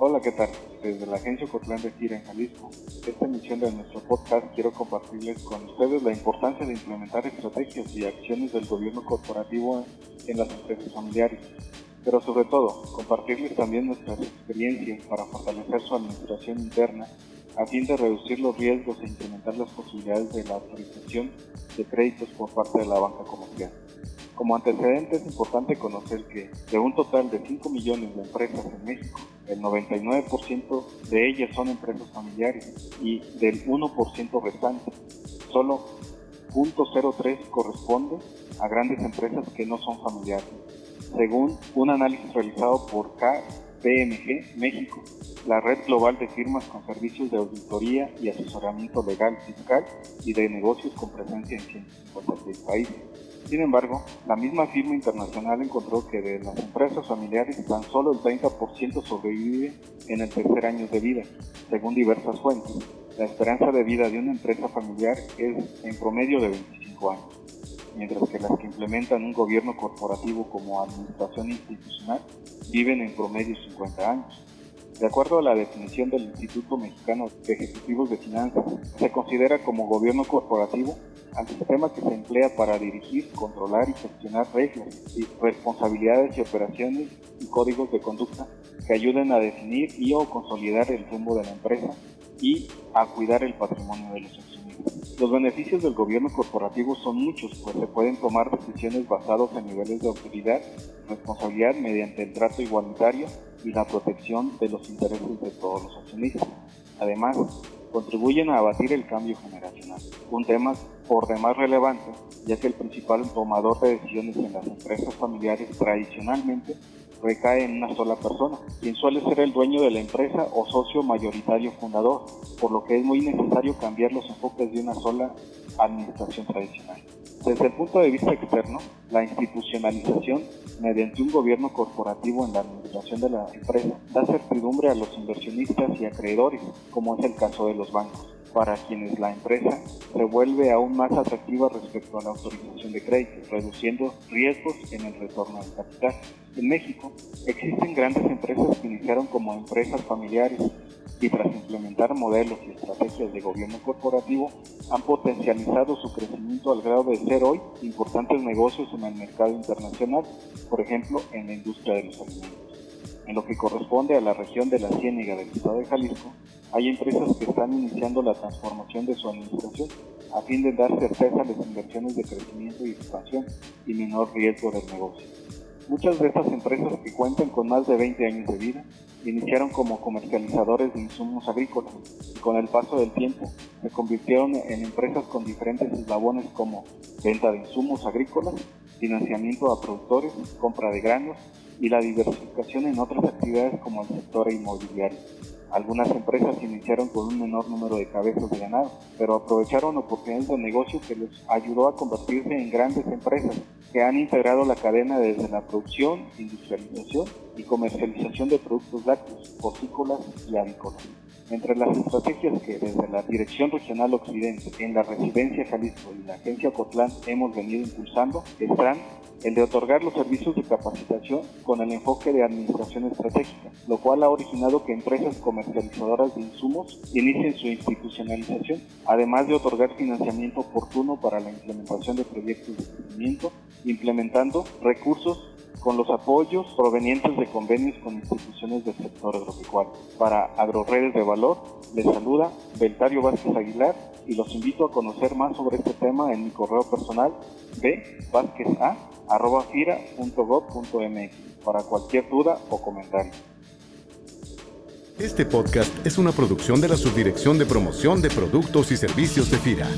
Hola, ¿qué tal? Desde la agencia Cotlán de FIRA en Jalisco, esta emisión de nuestro podcast quiero compartirles con ustedes la importancia de implementar estrategias y acciones del gobierno corporativo en las empresas familiares pero sobre todo compartirles también nuestras experiencias para fortalecer su administración interna a fin de reducir los riesgos e incrementar las posibilidades de la autorización de créditos por parte de la banca comercial. Como antecedente es importante conocer que de un total de 5 millones de empresas en México, el 99% de ellas son empresas familiares y del 1% restante, solo 0.03 corresponde a grandes empresas que no son familiares según un análisis realizado por KPMG México, la red global de firmas con servicios de auditoría y asesoramiento legal, fiscal y de negocios con presencia en 156 países. Sin embargo, la misma firma internacional encontró que de las empresas familiares tan solo el 30% sobrevive en el tercer año de vida, según diversas fuentes. La esperanza de vida de una empresa familiar es en promedio de 25 años mientras que las que implementan un gobierno corporativo como administración institucional viven en promedio 50 años. De acuerdo a la definición del Instituto Mexicano de Ejecutivos de Finanzas, se considera como gobierno corporativo al sistema que se emplea para dirigir, controlar y gestionar reglas, responsabilidades y operaciones y códigos de conducta que ayuden a definir y o consolidar el rumbo de la empresa y a cuidar el patrimonio de los los beneficios del gobierno corporativo son muchos, pues se pueden tomar decisiones basadas en niveles de autoridad, responsabilidad mediante el trato igualitario y la protección de los intereses de todos los accionistas. Además, contribuyen a abatir el cambio generacional, un tema por demás relevante, ya que el principal tomador de decisiones en las empresas familiares tradicionalmente recae en una sola persona, quien suele ser el dueño de la empresa o socio mayoritario fundador, por lo que es muy necesario cambiar los enfoques de una sola administración tradicional. Desde el punto de vista externo, la institucionalización mediante un gobierno corporativo en la administración de la empresa da certidumbre a los inversionistas y acreedores, como es el caso de los bancos para quienes la empresa se vuelve aún más atractiva respecto a la autorización de crédito, reduciendo riesgos en el retorno del capital. En México existen grandes empresas que iniciaron como empresas familiares y tras implementar modelos y estrategias de gobierno corporativo han potencializado su crecimiento al grado de ser hoy importantes negocios en el mercado internacional, por ejemplo en la industria de los alimentos. En lo que corresponde a la región de la Ciénega del estado de Jalisco, hay empresas que están iniciando la transformación de su administración a fin de dar certeza a las inversiones de crecimiento y expansión y menor riesgo del negocio. Muchas de estas empresas que cuentan con más de 20 años de vida iniciaron como comercializadores de insumos agrícolas y con el paso del tiempo se convirtieron en empresas con diferentes eslabones como venta de insumos agrícolas, financiamiento a productores, compra de granos y la diversificación en otras actividades como el sector inmobiliario. Algunas empresas iniciaron con un menor número de cabezas de ganado, pero aprovecharon oportunidades de negocio que les ayudó a convertirse en grandes empresas que han integrado la cadena desde la producción, industrialización y comercialización de productos lácteos, porcícolas y avícolas. Entre las estrategias que desde la Dirección Regional Occidente, en la Residencia Jalisco y la Agencia Cotlán hemos venido impulsando están el de otorgar los servicios de capacitación con el enfoque de administración estratégica, lo cual ha originado que empresas comercializadoras de insumos inicien su institucionalización, además de otorgar financiamiento oportuno para la implementación de proyectos de crecimiento, implementando recursos con los apoyos provenientes de convenios con instituciones del sector agropecuario. Para Agroredes de Valor, les saluda Beltario Vázquez Aguilar y los invito a conocer más sobre este tema en mi correo personal bvázqueza.gov.mx para cualquier duda o comentario. Este podcast es una producción de la Subdirección de Promoción de Productos y Servicios de FIRA.